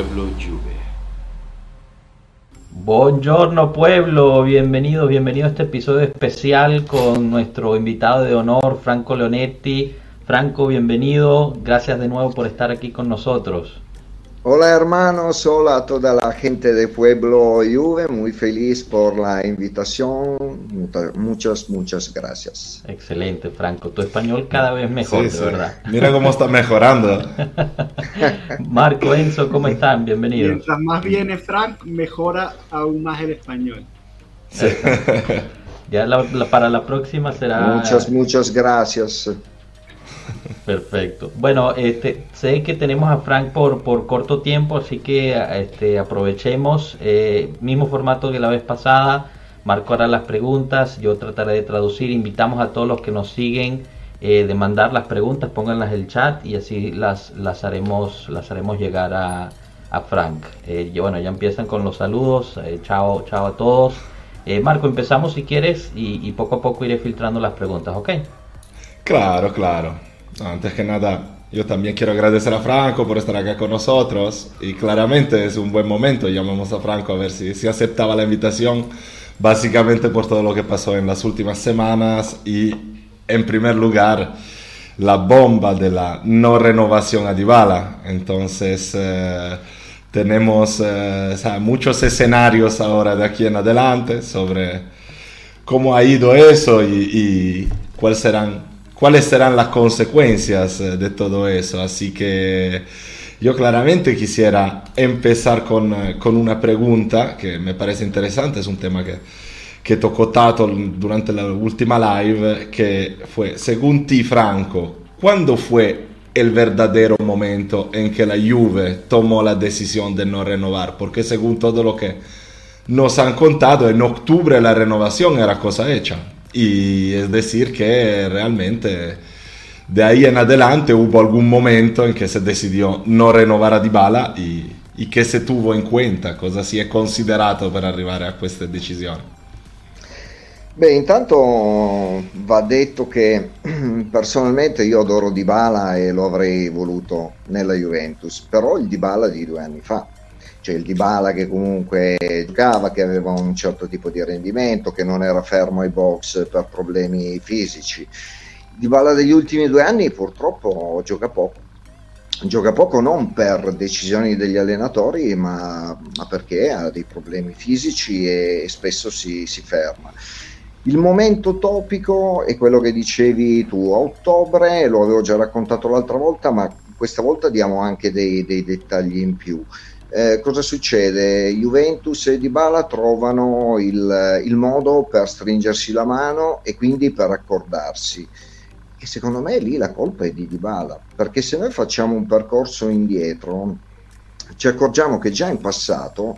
Pueblo Juve. Buongiorno pueblo, bienvenido, bienvenido a este episodio especial con nuestro invitado de honor, Franco Leonetti. Franco, bienvenido, gracias de nuevo por estar aquí con nosotros. Hola hermanos, hola a toda la gente de Pueblo Juve, muy feliz por la invitación, muchas, muchas gracias. Excelente, Franco, tu español cada vez mejor, de verdad. Mira cómo está mejorando. Marco, Enzo, ¿cómo están? Bienvenidos. Mientras más viene Frank, mejora aún más el español. ya para la próxima será... Muchas, muchas gracias. Perfecto. Bueno, este, sé que tenemos a Frank por, por corto tiempo, así que este, aprovechemos. Eh, mismo formato que la vez pasada. Marco hará las preguntas, yo trataré de traducir. Invitamos a todos los que nos siguen eh, de mandar las preguntas, pónganlas en el chat y así las, las, haremos, las haremos llegar a, a Frank. Eh, bueno, ya empiezan con los saludos. Eh, chao, chao a todos. Marco, empezamos si quieres y, y poco a poco iré filtrando las preguntas, ¿ok? Claro, claro. Antes que nada, yo también quiero agradecer a Franco por estar acá con nosotros y claramente es un buen momento. Llamamos a Franco a ver si, si aceptaba la invitación, básicamente por todo lo que pasó en las últimas semanas y en primer lugar la bomba de la no renovación a Dybala. Entonces eh, tenemos eh, muchos escenarios ahora de aquí en adelante sobre cómo ha ido eso y, y cuáles serán cuáles serán las consecuencias eh, de todo eso. Así que yo claramente quisiera empezar con, eh, con una pregunta que me parece interesante, es un tema que, que tocó Tato durante la última live, que fue, según ti Franco, ¿cuándo fue el verdadero momento en que la Juve tomó la decisión de no renovar? Porque según todo lo que nos han contado, en octubre la renovación era cosa hecha. Y es decir que realmente de ahí en adelante hubo algún momento en que se decidió no renovar a Dybala y, y che se tuvo in cuenta, cosa si è considerato per arrivare a queste decisioni? Beh, intanto va detto che personalmente io adoro Dybala e lo avrei voluto nella Juventus, però il Dybala di due anni fa cioè il Dybala che comunque giocava, che aveva un certo tipo di rendimento, che non era fermo ai box per problemi fisici. Dybala degli ultimi due anni purtroppo gioca poco. Gioca poco non per decisioni degli allenatori, ma, ma perché ha dei problemi fisici e, e spesso si, si ferma. Il momento topico è quello che dicevi tu a ottobre, lo avevo già raccontato l'altra volta, ma questa volta diamo anche dei, dei dettagli in più. Eh, cosa succede? Juventus e Dybala trovano il, il, modo per stringersi la mano e quindi per accordarsi. E secondo me lì la colpa è di Dybala, perché se noi facciamo un percorso indietro, ci accorgiamo che già in passato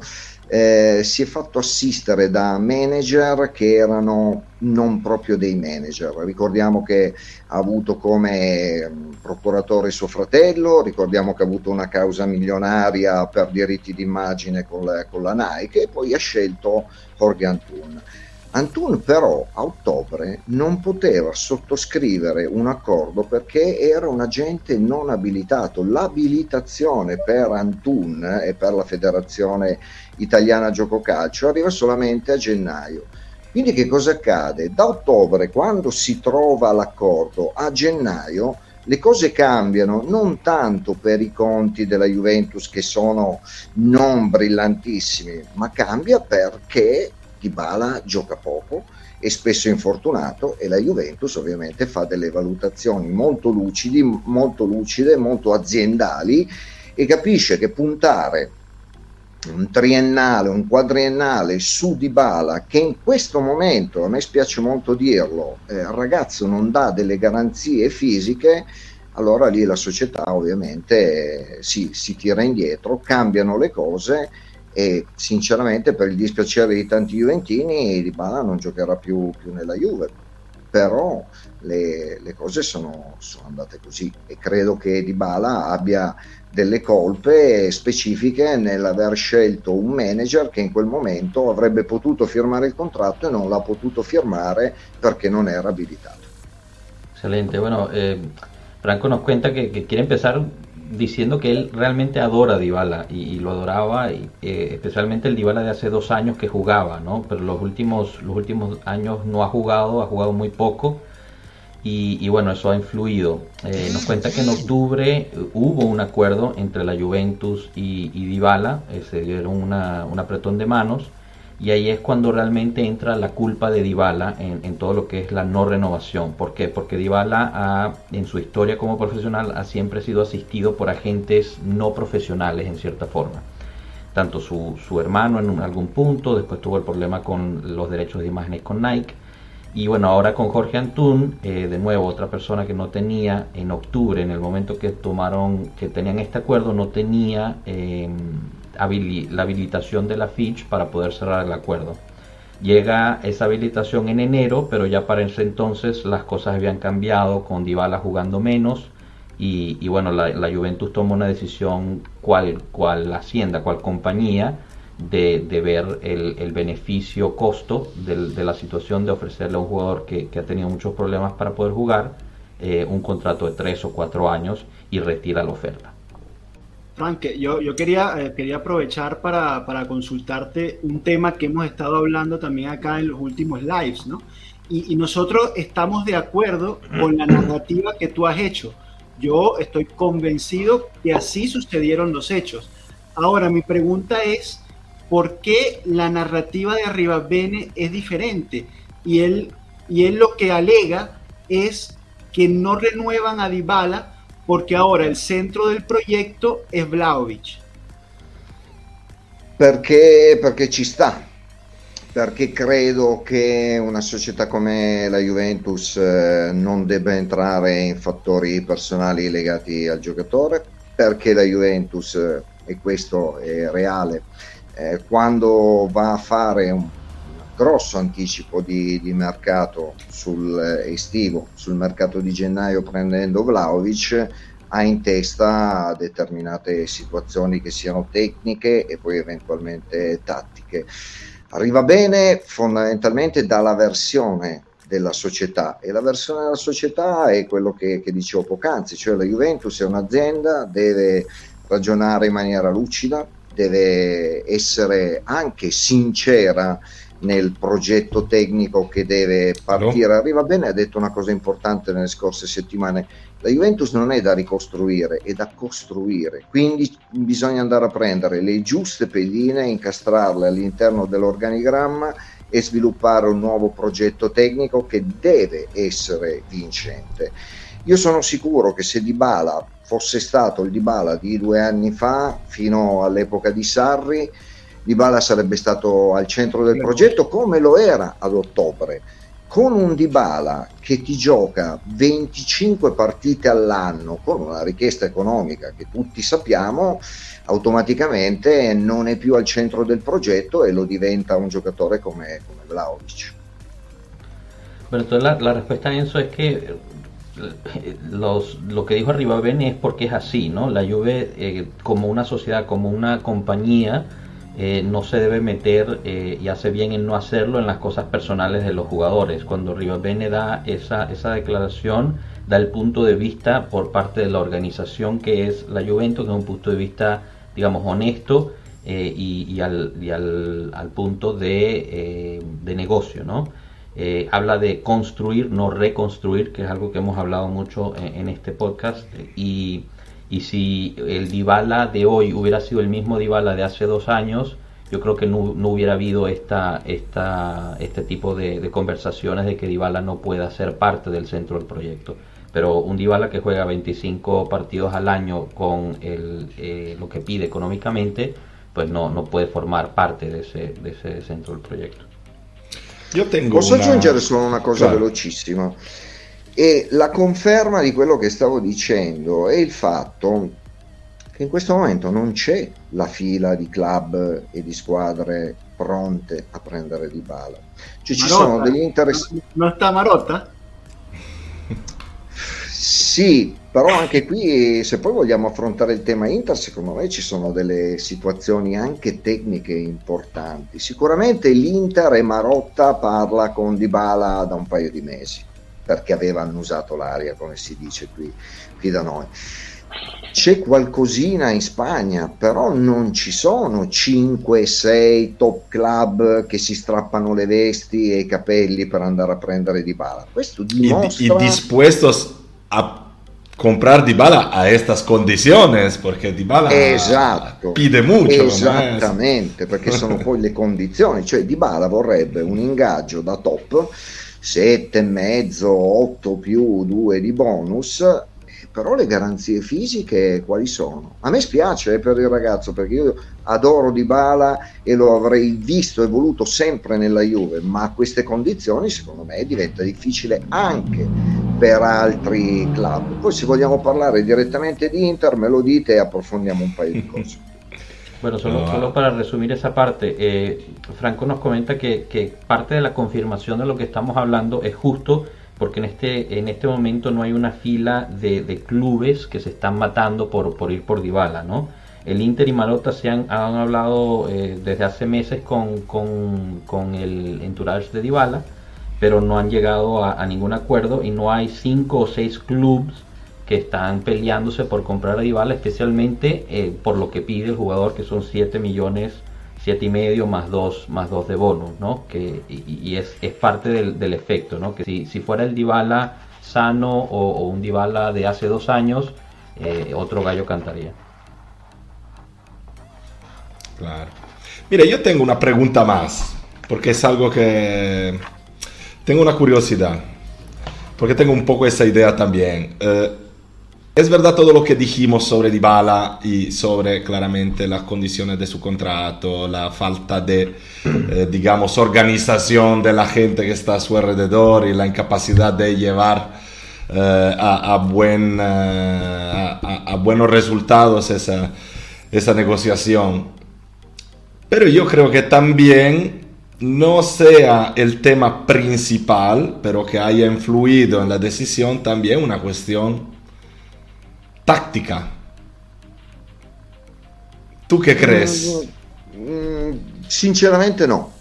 eh, si è fatto assistere da manager che erano non proprio dei manager. Ricordiamo che ha avuto come mm, procuratore suo fratello, ricordiamo che ha avuto una causa milionaria per diritti d'immagine con la, con la Nike e poi ha scelto Jorge Antun. Antun però a ottobre non poteva sottoscrivere un accordo perché era un agente non abilitato. L'abilitazione per Antun e per la federazione italiana gioco calcio arriva solamente a gennaio. Quindi che cosa accade? Da ottobre, quando si trova l'accordo, a gennaio le cose cambiano non tanto per i conti della Juventus che sono non brillantissimi, ma cambia perché Dybala gioca poco e spesso infortunato e la Juventus ovviamente fa delle valutazioni molto lucidi, molto lucide, molto aziendali e capisce che puntare un triennale, un quadriennale su Dybala che in questo momento, a me spiace molto dirlo, eh, il ragazzo non dà delle garanzie fisiche, allora lì la società ovviamente eh, si, si tira indietro, cambiano le cose e sinceramente per il dispiacere di tanti Juventini Dybala non giocherà più, più nella Juve. Però le, le cose sono, sono, andate così. E credo che Dybala abbia delle colpe specifiche nell'aver scelto un manager che in quel momento avrebbe potuto firmare il contratto e non l'ha potuto firmare perché non era abilitato. Excelente, bueno, eh, Franco nos cuenta que, que quiere empezar diciendo que él realmente adora a Dybala y, lo adoraba, y, eh, especialmente el Dybala de hace dos años que jugaba, ¿no? Pero los últimos, los últimos años no ha jugado, ha jugado muy poco y, bueno, eso ha influido. Eh, nos cuenta que en octubre hubo un acuerdo entre la Juventus y, y Dybala, eh, se dieron una, un apretón de manos y ahí es cuando realmente entra la culpa de Dybala en, todo lo que es la no renovación. ¿Por qué? Porque Dybala en su historia como profesional ha siempre sido asistido por agentes no profesionales en cierta forma. Tanto su, hermano en algún punto, después tuvo el problema con los derechos de imágenes con Nike. Y bueno, ahora con Jorge Antún, eh, de nuevo otra persona que no tenía en octubre, en el momento que tomaron, que tenían este acuerdo, no tenía... Eh, la habilitación de la Fitch para poder cerrar el acuerdo. Llega esa habilitación en enero, pero ya para ese entonces las cosas habían cambiado, con Dybala jugando menos y, bueno, la, Juventus tomó una decisión cual, cual hacienda, cual compañía, de, ver el, beneficio-costo de, la situación de ofrecerle a un jugador que, ha tenido muchos problemas para poder jugar eh, un contrato de tres o cuatro años y retira la oferta. Frank, yo, yo quería, eh, quería aprovechar para, consultarte un tema que hemos estado hablando también acá en los últimos lives, ¿no? Y, nosotros estamos de acuerdo con la narrativa que tú has hecho. Yo estoy convencido que así sucedieron los hechos. Ahora, mi pregunta es, ¿por qué la narrativa de Arriba Bene es diferente? Y él, y él lo que alega es que no renuevan a Dybala porque ahora il centro del progetto è Vlaovic. Perché, perché ci sta, perché credo che una società come la Juventus eh, non debba entrare in fattori personali legati al giocatore, perché la Juventus, eh, e questo è reale, eh, quando va a fare un grosso anticipo di, di mercato sul eh, estivo, sul mercato di gennaio prendendo Vlaovic, ha in testa determinate situazioni che siano tecniche e poi eventualmente tattiche. Arriva bene fondamentalmente dalla versione della società e la versione della società è quello che, che dicevo poc'anzi, cioè la Juventus è un'azienda, deve ragionare in maniera lucida, deve essere anche sincera nel progetto tecnico che deve partire. Arriva bene, ha detto una cosa importante nelle scorse settimane. La Juventus non è da ricostruire, è da costruire. Quindi bisogna andare a prendere le giuste pedine, incastrarle all'interno dell'organigramma e sviluppare un nuovo progetto tecnico che deve essere vincente. Io sono sicuro che se Dybala fosse stato il Dybala di due anni fa, fino all'epoca di Sarri, Dybala sarebbe stato al centro del progetto come lo era ad ottobre. Con un Dybala che ti gioca 25 partite all'anno con una richiesta economica che tutti sappiamo, automaticamente non è più al centro del progetto e lo diventa un giocatore come, come Vlaovic. La, la, respuesta a eso es que eh, los, lo que dijo Arriba Bene es porque es así, ¿no? La Juve eh, como una sociedad, como una compañía, Eh, no se debe meter eh, y hace bien en no hacerlo en las cosas personales de los jugadores. Cuando Rivabene da esa, esa declaración, da el punto de vista por parte de la organización que es la Juventus, que es un punto de vista, digamos, honesto eh, y, al, y al, al, punto de, de negocio, ¿no? habla de construir, no reconstruir, que es algo que hemos hablado mucho en, en este podcast, y y si el Dybala de hoy hubiera sido el mismo Dybala de hace dos años, yo creo que no, hubiera habido esta, esta, este tipo de, conversaciones de que Dybala no pueda ser parte del centro del proyecto. Pero un Dybala que juega 25 partidos al año con el, eh, lo que pide económicamente, pues no, no puede formar parte de ese, de ese centro del proyecto. Yo tengo Posso una... aggiungere solo una cosa claro. velocissima? E la conferma di quello che stavo dicendo è il fatto che in questo momento non c'è la fila di club e di squadre pronte a prendere di bala. Cioè ci sono degli interessi. Non sta Marotta? Sì, però anche qui se poi vogliamo affrontare il tema Inter, secondo me ci sono delle situazioni anche tecniche importanti. Sicuramente l'Inter e Marotta parla con Dybala da un paio di mesi perché aveva annusato l'aria, come si dice qui, qui da noi. c'è qualcosina in Spagna, però non ci sono 5-6 top club che si strappano le vesti e i capelli per andare a prendere Di Bala. Questo dimostra... Y, y dispuestos a comprar Dybala a estas condiciones, perché Dybala esatto, pide mucho. Esattamente, perché sono poi le condizioni, cioè Dybala vorrebbe un ingaggio da top 7,5, 8 più 2 di bonus però le garanzie fisiche quali sono? A me spiace per il ragazzo perché io adoro Dybala e lo avrei visto e voluto sempre nella Juve, ma a queste condizioni secondo me diventa difficile anche per altri club. Poi se vogliamo parlare direttamente di Inter me lo dite e approfondiamo un paio di cose. Bueno, solo, solo, para resumir esa parte, eh, Franco nos comenta que, que parte de la confirmación de lo que estamos hablando es justo porque en este, en este momento no hay una fila de, de clubes que se están matando por, por ir por Dybala, ¿no? El Inter y Marota se han, han hablado eh, desde hace meses con, con, con, el entourage de Dybala, pero no han llegado a, a, ningún acuerdo y no hay cinco o seis clubes que están peleándose por comprar a Dybala, especialmente eh, por lo que pide el jugador, que son 7 millones siete y medio más dos más dos de bonus, ¿no? Que, y, es, es, parte del, del, efecto, ¿no? Que si, si fuera el Dybala sano o, o, un Dybala de hace dos años, eh, otro gallo cantaría. Claro. Mire, yo tengo una pregunta más, porque es algo que tengo una curiosidad, porque tengo un poco esa idea también. Eh, es verdad todo lo que dijimos sobre Dybala y sobre claramente las condiciones de su contrato, la falta de, eh, digamos, organización de la gente que está a su alrededor y la incapacidad de llevar eh, a, buen, eh, a, buenos resultados esa, esa negociación. Pero yo creo que también no sea el tema principal, pero que haya influido en la decisión también una cuestión táctica. Tu che credi? Mm, sinceramente no.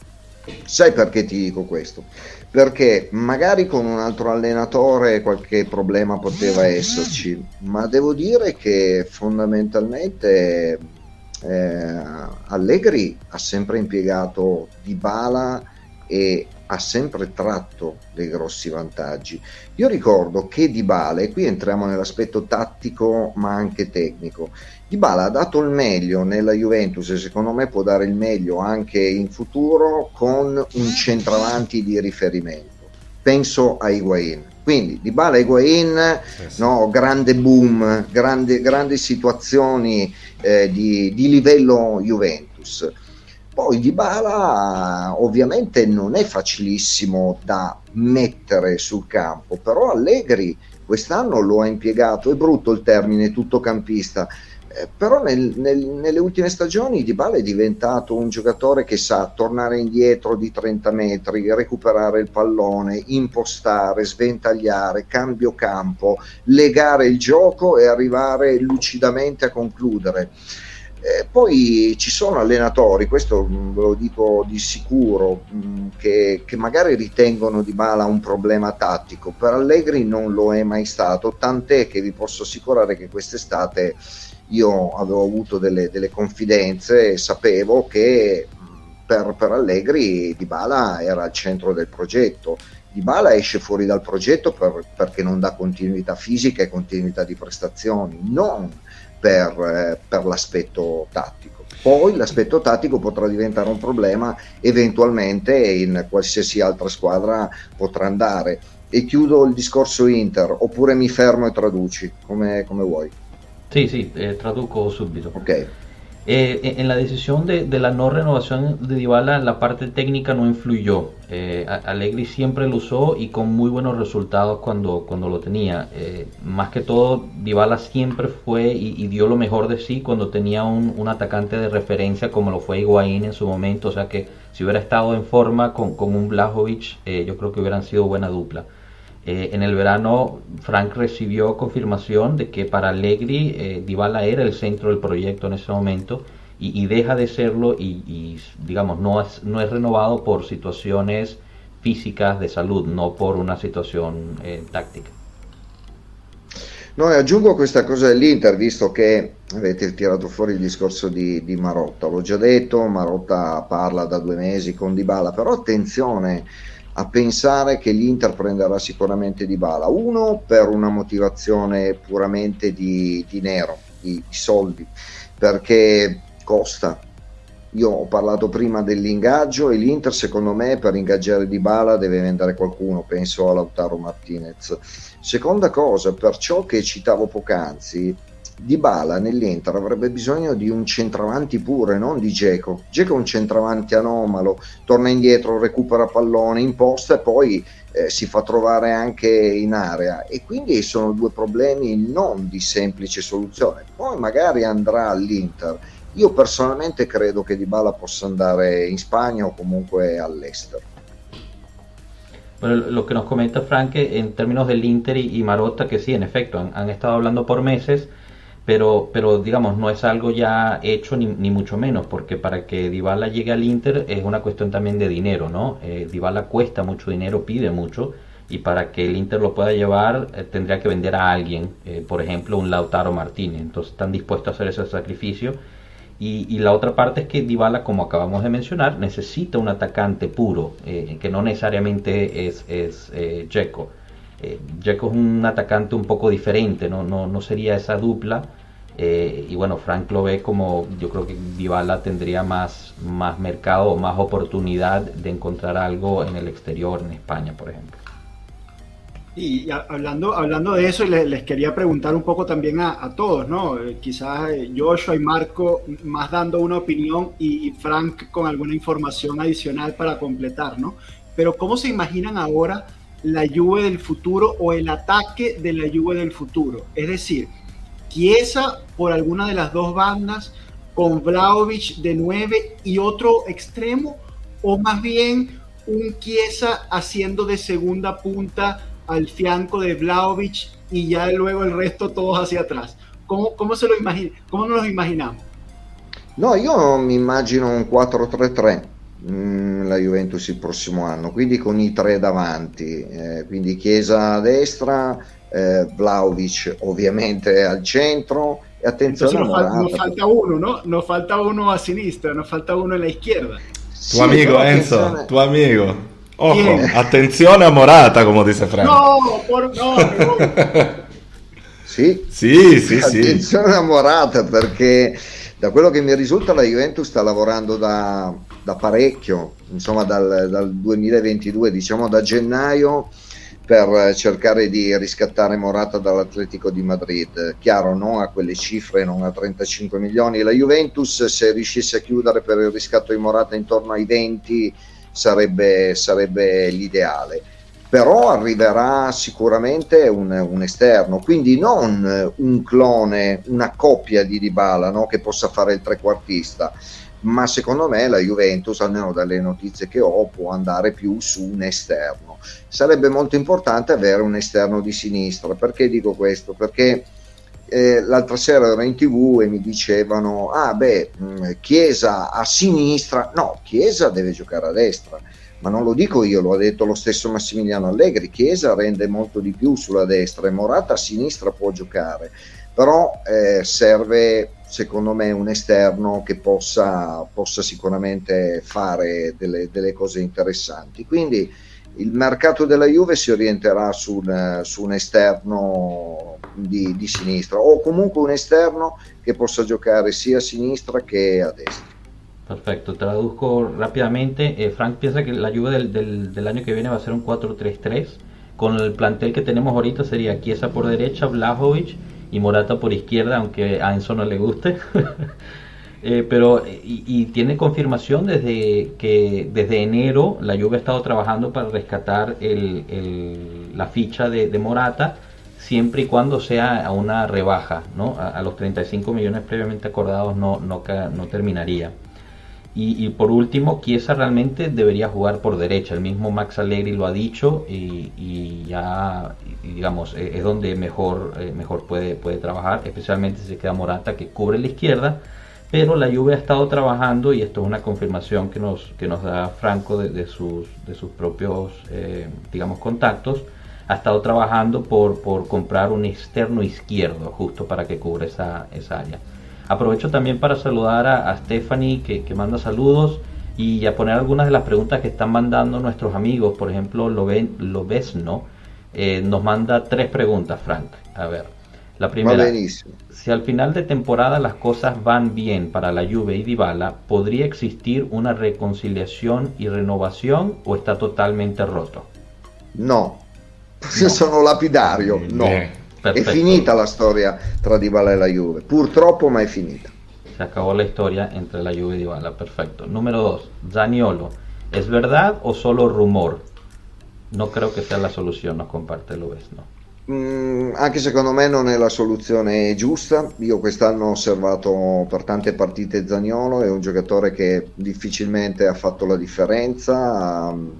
Sai perché ti dico questo? Perché magari con un altro allenatore qualche problema poteva esserci, ma devo dire che fondamentalmente eh, Allegri ha sempre impiegato Di Bala e ha sempre tratto dei grossi vantaggi. Io ricordo che Dybala, e qui entriamo nell'aspetto tattico ma anche tecnico, Dybala ha dato il meglio nella Juventus e secondo me può dare il meglio anche in futuro con un centravanti di riferimento. Penso a Higuain. Quindi Dybala e Higuain, eh no, grande boom, grandi situazioni eh, di, di livello Juventus poi Dybala ovviamente non è facilissimo da mettere sul campo, però Allegri quest'anno lo ha impiegato, è brutto il termine tuttocampista, eh, però nel, nel, nelle ultime stagioni Dybala è diventato un giocatore che sa tornare indietro di 30 metri, recuperare il pallone, impostare, sventagliare, cambio campo, legare il gioco e arrivare lucidamente a concludere. Eh, poi ci sono allenatori, questo mm, ve lo dico di sicuro, mh, mm, che, che, magari ritengono di Bala un problema tattico, per Allegri non lo è mai stato, tant'è che vi posso assicurare che quest'estate io avevo avuto delle, delle confidenze e sapevo che mm, per, per Allegri Di Bala era al centro del progetto. Di Bala esce fuori dal progetto per, perché non dà continuità fisica e continuità di prestazioni, non per, eh, per l'aspetto tattico. Poi l'aspetto tattico potrà diventare un problema eventualmente in qualsiasi altra squadra potrà andare. E chiudo il discorso Inter, oppure mi fermo e traduci, come, come vuoi. Sì, sì, eh, traduco subito. Ok. Eh, en la decisión de, la no renovación de Dybala, la parte técnica no influyó. Eh, Allegri siempre lo usó y con muy buenos resultados cuando, cuando lo tenía. Eh, más que todo, Dybala siempre fue y, y, dio lo mejor de sí cuando tenía un, un, atacante de referencia como lo fue Higuaín en su momento. O sea que si hubiera estado en forma con, con un Blajovic, eh, yo creo que hubieran sido buena dupla. Eh, en el verano, Frank recibió confirmación de que para Allegri eh, Dybala era el centro del proyecto en ese momento y, y deja de serlo y, y, digamos, no es, no es renovado por situaciones físicas de salud, no por una situación eh, táctica. No, aggiungo questa cosa dell'Inter, visto che avete tirato fuori il discorso di, di Marotta. L'ho già detto, Marotta parla da due mesi con Dybala, però attenzione a pensare che l'Inter prenderà sicuramente Dybala. Uno, per una motivazione puramente di dinero, di, di soldi, perché costa, io ho parlato prima dell'ingaggio e l'Inter secondo me per ingaggiare Di Bala deve vendere qualcuno, penso a Lautaro Martinez. Seconda cosa, per ciò che citavo poc'anzi, Di Bala nell'Inter avrebbe bisogno di un centravanti pure, non di Geco. Geco è un centravanti anomalo, torna indietro, recupera pallone, imposta e poi eh, si fa trovare anche in area e quindi sono due problemi non di semplice soluzione. Poi magari andrà all'Inter io personalmente credo che Dybala possa andare in Spagna o comunque all'estero. Lo que nos comenta Frank en términos del Inter y Marotta, que sí, en efecto, han, han, estado hablando por meses, pero, pero digamos, no es algo ya hecho ni, ni, mucho menos, porque para que Dybala llegue al Inter es una cuestión también de dinero, ¿no? Eh, cuesta mucho dinero, pide mucho, y para que el Inter lo pueda llevar eh, tendría que vender a alguien, eh, por ejemplo, un Lautaro Martínez, entonces están dispuestos a hacer ese sacrificio. Y, la otra parte es que Dybala, como acabamos de mencionar, necesita un atacante puro, eh, que no necesariamente es, es eh. Eh, es un atacante un poco diferente, no, no, no sería esa dupla. Eh, y bueno, Frank lo ve como yo creo que Dybala tendría más, más mercado, más oportunidad de encontrar algo en el exterior, en España, por ejemplo. Y hablando, hablando de eso, les, quería preguntar un poco también a, todos, ¿no? Eh, quizás eh, Joshua y Marco más dando una opinión y Frank con alguna información adicional para completar, ¿no? Pero ¿cómo se imaginan ahora la Juve del futuro o el ataque de la Juve del futuro? Es decir, Chiesa por alguna de las dos bandas, con Vlaovic de 9 y otro extremo, o más bien un Chiesa haciendo de segunda punta al fianco de Vlaovic y ya luego el resto todos hacia atrás. ¿Cómo, cómo se lo imagina? ¿Cómo nos lo imaginamos? No, io mi immagino un 4-3-3 mm, la Juventus il prossimo anno, quindi con i tre davanti, eh, quindi Chiesa a destra, eh, Vlaovic ovviamente al centro e attenzione nos, falta, nos falta uno, ¿no? Nos falta uno a sinistra, nos falta uno en la izquierda. Tu sí, amigo Enzo, tu amigo. Ojo, attenzione a Morata, come dice Frank. No, por, no, sì, sì, sì, attenzione a Morata perché da quello che mi risulta la Juventus sta lavorando da, da parecchio, insomma dal, dal 2022, diciamo da gennaio per cercare di riscattare Morata dall'Atletico di Madrid. Chiaro, non a quelle cifre, non a 35 milioni. La Juventus, se riuscisse a chiudere per il riscatto di Morata intorno ai 20, sarebbe, sarebbe l'ideale però arriverà sicuramente un, un, esterno, quindi non un clone, una coppia di Dybala no? che possa fare il trequartista, ma secondo me la Juventus, almeno dalle notizie che ho, può andare più su un esterno. Sarebbe molto importante avere un esterno di sinistra, perché dico questo? Perché eh, l'altra sera ero in tv e mi dicevano ah beh mm, Chiesa a sinistra. No Chiesa deve giocare a destra. Ma non lo dico io, lo ha detto lo stesso Massimiliano Allegri, Chiesa rende molto di più sulla destra e Morata a sinistra può giocare, però eh, serve secondo me un esterno che possa, possa sicuramente fare delle, delle, cose interessanti. Quindi il mercato della Juve si orienterà su un, su un esterno di, di, sinistra o comunque un esterno che possa giocare sia a sinistra che a destra. Perfecto, traduzco rápidamente. Eh, Frank piensa que la Juve del, del, del, año viene va a ser un 4-3-3. Con el plantel que tenemos ahorita sería Chiesa por derecha, Blajovic y Morata por izquierda, aunque a Enzo no le guste. Eh, pero y, tiene confirmación desde que desde enero la Juve ha estado trabajando para rescatar el, la ficha de, Morata siempre y cuando sea a una rebaja, ¿no? A, los 35 millones previamente acordados no, no, no terminaría. Y, por último, Chiesa realmente debería jugar por derecha. El mismo Max Allegri lo ha dicho y, ya, digamos, e, es donde mejor, eh, mejor puede, puede trabajar, especialmente si se queda Morata que cubre la izquierda pero la Juve ha estado trabajando y esto es una confirmación que nos, que nos da Franco de, sus, de sus propios, eh, digamos, contactos. ha estado trabajando por, por comprar un externo izquierdo justo para que cubra esa, esa área. Aprovecho también para saludar a, Stephanie que, que, manda saludos y a poner algunas de las preguntas que están mandando nuestros amigos. Por ejemplo, lo, ven, lo ves, ¿no? Eh, nos manda tres preguntas, Frank. A ver, la primera, si al final de temporada las cosas van bien para la Juve y Dybala, ¿podría existir una reconciliación y renovación o está totalmente roto? No, no. sono lapidario, no. È finita la storia tra Dybala e la Juve, purtroppo ma è finita. Se acabó la historia entre la Juve y Dybala, perfecto. Número 2, Zaniolo, ¿es verdad o solo rumor? No creo che sia la soluzione, non comparte lo ves, no? Mm, anche secondo me non è la soluzione giusta. Io quest'anno ho osservato per tante partite Zagnolo, è un giocatore che difficilmente ha fatto la differenza, um,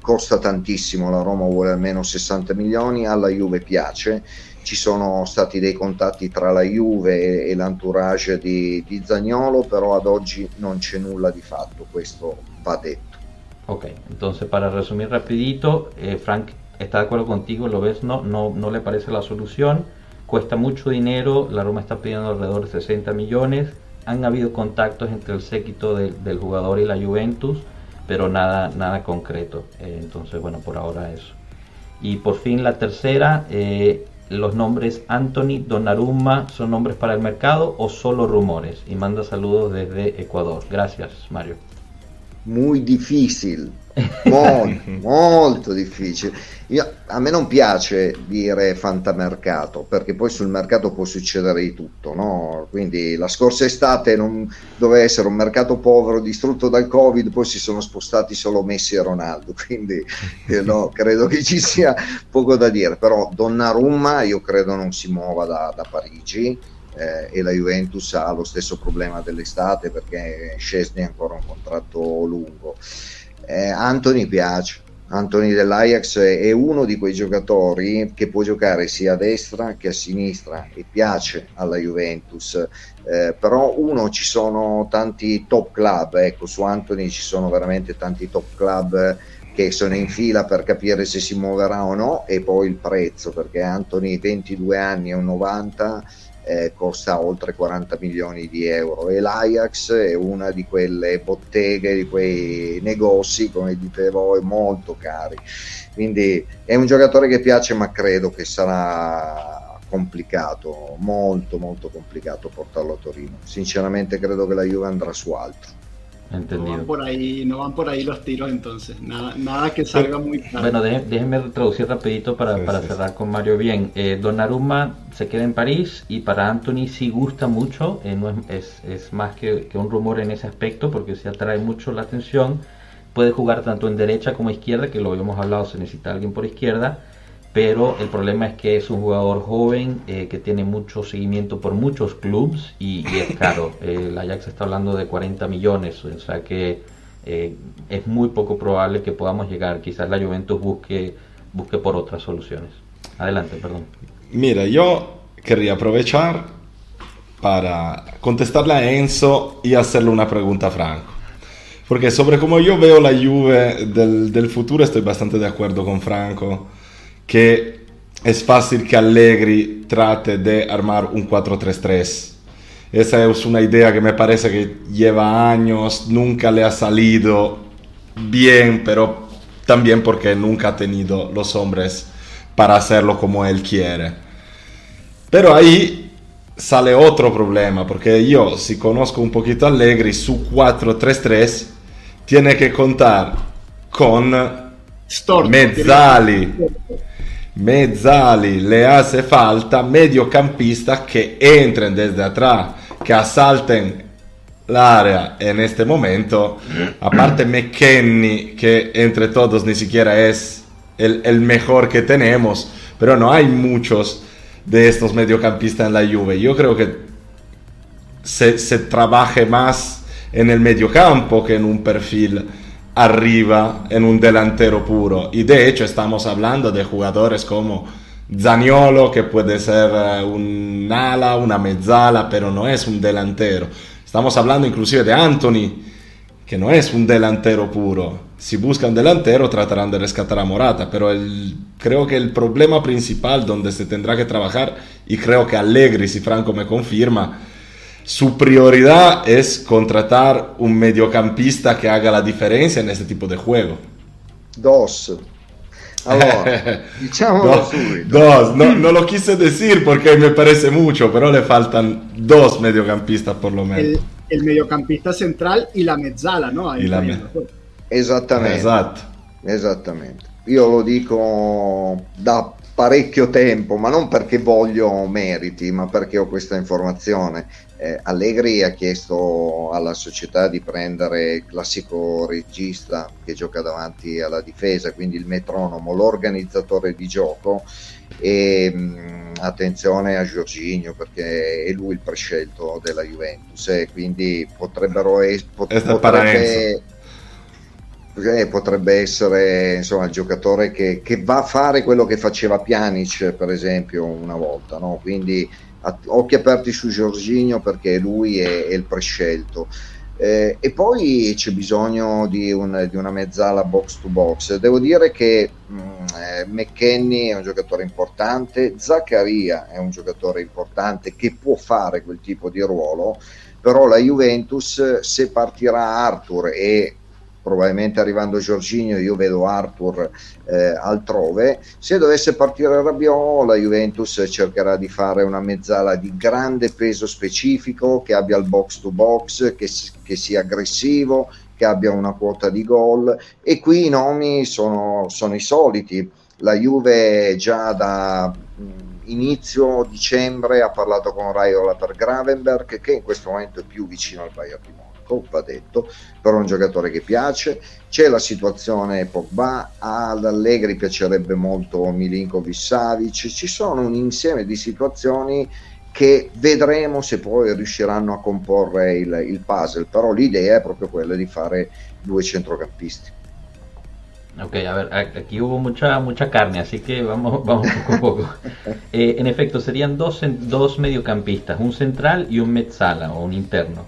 costa tantissimo, la Roma vuole almeno 60 milioni, alla Juve piace. Ci sono stati dei contatti tra la Juve e, l'entourage di, di Zagnolo, però ad oggi non c'è nulla di fatto, questo va detto. Ok, entonces para resumir rapidito, eh, Frank está de acuerdo contigo, lo ves, no, no, no le parece la solución, cuesta mucho dinero, la Roma está pidiendo alrededor de 60 millones, han habido contactos entre el séquito del jugador y la Juventus, pero nada, nada concreto, eh, entonces bueno, por ahora eso. Y por fin la tercera, eh, los nombres Anthony, Donnarumma, ¿son nombres para el mercado o solo rumores? Y manda saludos desde Ecuador. Gracias, Mario. muy difficile, molto, molto difficile. Io, a me non piace dire fantamercato perché poi sul mercato può succedere di tutto, no? quindi la scorsa estate non doveva essere un mercato povero distrutto dal Covid, poi si sono spostati solo Messi e Ronaldo, quindi eh, no, credo che ci sia poco da dire, però Donnarumma io credo non si muova da, da Parigi eh, e la Juventus ha lo stesso problema dell'estate perché Scesni ha ancora un contratto lungo. Eh, Anthony piace, Anthony dell'Ajax è uno di quei giocatori che può giocare sia a destra che a sinistra e piace alla Juventus, eh, però uno ci sono tanti top club, ecco su Anthony ci sono veramente tanti top club che sono in fila per capire se si muoverà o no e poi il prezzo perché Anthony 22 anni e un 90 eh, costa oltre 40 milioni di euro e l'Ajax è una di quelle botteghe, di quei negozi, come dite voi, molto cari. Quindi è un giocatore che piace, ma credo che sarà complicato, molto molto complicato portarlo a Torino. Sinceramente credo che la Juve andrà su altro. Entendido. No van por ahí, no van por ahí los tiros entonces, nada, nada que salga muy claro. Bueno, déjenme traducir rapidito para, sí, para sí. cerrar con Mario bien. Eh, Donnarumma se queda en París y para Anthony sí gusta mucho, eh, no es, es, es, más que, que, un rumor en ese aspecto porque se atrae mucho la atención. Puede jugar tanto en derecha como izquierda, que lo habíamos hablado, se necesita alguien por izquierda pero el problema es que es un jugador joven eh, que tiene mucho seguimiento por muchos clubes y, y es caro. Eh, el Ajax está hablando de 40 millones, o sea que eh, es muy poco probable que podamos llegar. Quizás la Juventus busque, busque por otras soluciones. Adelante, perdón. Mira, yo quería aprovechar para contestarle a Enzo y hacerle una pregunta a Franco. Porque sobre cómo yo veo la Juve del, del futuro estoy bastante de acuerdo con Franco que es fácil que Allegri trate de armar un 4-3-3. Esa es una idea que me parece que lleva años, nunca le ha salido bien, pero también porque nunca ha tenido los hombres para hacerlo como él quiere. Pero ahí sale otro problema, porque yo, si conozco un poquito Allegri, su 4-3-3 tiene que contar con Storm, Mezzali. Mezzali le hace falta mediocampistas que entren desde atrás, que asalten l'area en este momento. Aparte McKenny, que entre todos ni siquiera es el, el, mejor que tenemos, pero no hay muchos de estos mediocampistas en la Juve. Yo creo que se, se trabaje más en el mediocampo que en un perfil arriba en un delantero puro. Y de hecho estamos hablando de jugadores como Zaniolo, que puede ser eh, un ala, una mezzala, pero no es un delantero. Estamos hablando inclusive de Anthony, que no es un delantero puro. si buscan delantero tratarán de rescatar a Morata, pero el, creo que el problema principal donde se tendrá que trabajar, y creo que Allegri, si Franco me confirma, su prioridad es contratar un mediocampista que haga la diferencia en este tipo de juego. Dos. Allora, diciamolo subito. Dos, no, no, lo quise decir porque me parece mucho, pero le faltan dos mediocampistas por lo menos. El, el mediocampista central y la mezzala, ¿no? Y la me... Esattamente. Esatto. Esattamente. Io lo dico da parecchio tempo, ma non perché voglio meriti, ma perché ho questa informazione. Eh, Allegri ha chiesto alla società di prendere il classico regista che gioca davanti alla difesa, quindi il metronomo, l'organizzatore di gioco e mh, attenzione a Giorginio perché è lui il prescelto della Juventus e quindi potrebbero es- pot- potrebbe, eh, potrebbe essere insomma, il giocatore che, che, va a fare quello che faceva Pjanic per esempio una volta no? quindi occhi aperti su Giorginio perché lui è, è il prescelto. Eh, e poi c'è bisogno di, un, di, una mezzala box to box. Devo dire che mh, eh, McKenny è un giocatore importante Zaccaria è un giocatore importante che può fare quel tipo di ruolo però la Juventus se partirà Arthur e probabilmente arrivando Giorginio io vedo Arthur eh, altrove. Se dovesse partire Rabiot la Juventus cercherà di fare una mezzala di grande peso specifico che abbia il box to box che, che sia aggressivo che abbia una quota di gol. E qui i nomi sono, sono i soliti. La Juve già da inizio dicembre ha parlato con Raiola per Gravenberg che in questo momento è più vicino al Bayern di Monaco Monaco, va detto, però è un giocatore che piace. C'è la situazione Pogba, ad Allegri piacerebbe molto Milinkovic Savic, ci sono un insieme di situazioni che vedremo se poi riusciranno a comporre il, il puzzle, però l'idea è proprio quella di fare due centrocampisti. Ok, a ver, aquí hubo mucha mucha carne, así que vamos, vamos poco a poco. Eh, en efecto, serían dos, dos mediocampistas, un central y un mezzala o un interno.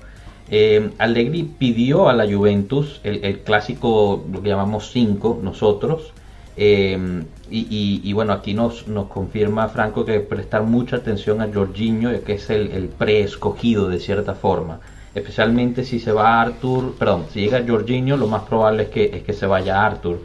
Eh, Allegri pidió a la Juventus el, clásico, lo que llamamos 5 nosotros, eh, y, bueno, aquí nos, nos confirma Franco que prestar mucha atención a Jorginho, que es el, preescogido de cierta forma. Especialmente si se va Arthur, perdón, si llega Jorginho, lo más probable es que, es que se vaya Arthur.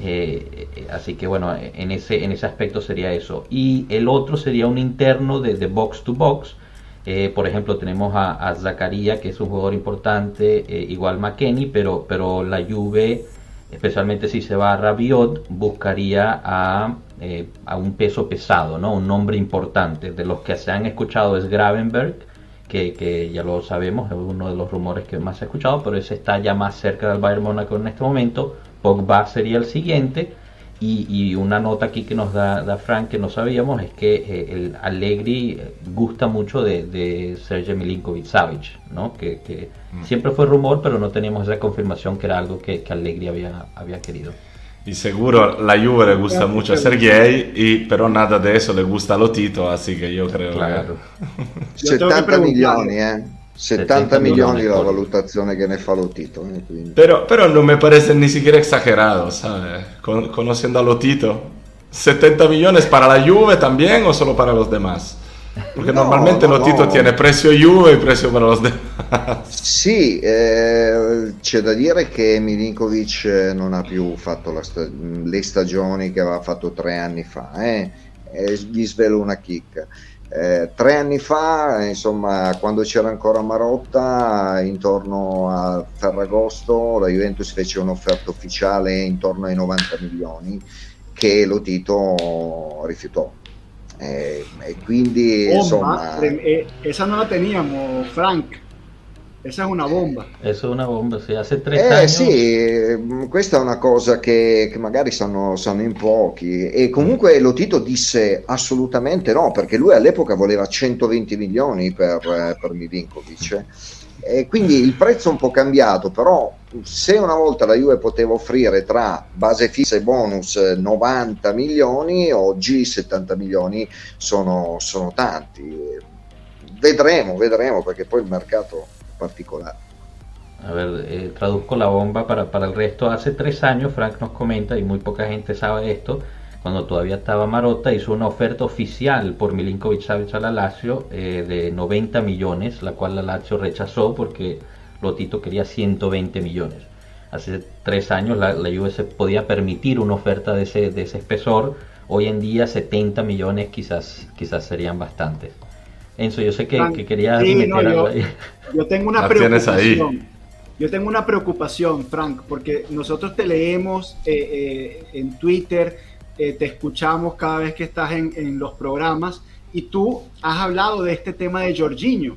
Eh, así que bueno, en ese, en ese aspecto sería eso. Y el otro sería un interno de, de box to box, eh, por ejemplo, tenemos a, a Zacarías, que es un jugador importante, eh, igual McKenny, pero, pero la Juve, especialmente si se va a Rabiot, buscaría a, eh, a un peso pesado, ¿no? un nombre importante. De los que se han escuchado es Gravenberg, que, que, ya lo sabemos, es uno de los rumores que más se ha escuchado, pero ese está ya más cerca del Bayern Monaco en este momento. Pogba sería el siguiente y, una nota aquí que nos da, Frank que no sabíamos es que eh, el Allegri gusta mucho de, de Sergio Milinkovic Savic, ¿no? que, mm. siempre fue rumor, pero no teníamos esa confirmación que era algo que, que Allegri había, había querido. Y seguro la Juve le gusta mucho a Sergei, y, pero nada de eso le gusta a Lotito, así que yo creo claro. que... 70 millones, eh. 70 milioni la valutazione che ne fa Lotito. Eh, pero, pero no me parece ni siquiera exagerado, ¿sabes? Con, conociendo a Lotito. 70 millones para la Juve también o solo para los demás? Perché no, normalmente no, Lotito no. tiene prezzo Juve e prezzo per lo demás. Sì, eh, c'è da dire che Milinkovic non ha più fatto sta- le stagioni che aveva fatto tre anni fa. Eh? Eh, gli svelo una chicca. Eh, tre anni fa, insomma, quando c'era ancora Marotta, intorno a Ferragosto, la Juventus fece un'offerta ufficiale intorno ai 90 milioni che lo Tito rifiutò. Eh, e quindi, Bomba, insomma... Eh, esa non la teníamos, Frank. Esa è una bomba. Esa è una bomba, sì, hace tre eh, anni. Sì, mm, questa è una cosa che, che magari sanno, sanno, in pochi. E comunque lo Tito disse assolutamente no, perché lui all'epoca voleva 120 milioni per, eh, per Milinkovic. E quindi il prezzo è un po' cambiato, però se una volta la Juve poteva offrire tra base fissa e bonus 90 milioni, oggi 70 milioni sono, sono tanti. Vedremo, vedremo, perché poi il mercato particolare. a ver, eh, traduzco la bomba para, para el resto. Hace tres años, Frank nos comenta, y muy poca gente sabe esto, cuando todavía estaba Marota, hizo una oferta oficial por Milinkovic Savic a la Lazio eh, de 90 millones, la cual la Lazio rechazó porque Lotito quería 120 millones. Hace tres años la, la Juve se podía permitir una oferta de ese, de ese espesor, hoy en día 70 millones quizás, quizás serían bastantes. Enzo, yo sé que, que querías sí, meter no, algo yo, ahí. yo tengo una preocupación. Yo tengo una preocupación, Frank, porque nosotros te leemos eh, eh, en Twitter, eh, te escuchamos cada vez que estás en, en, los programas y tú has hablado de este tema de Jorginho.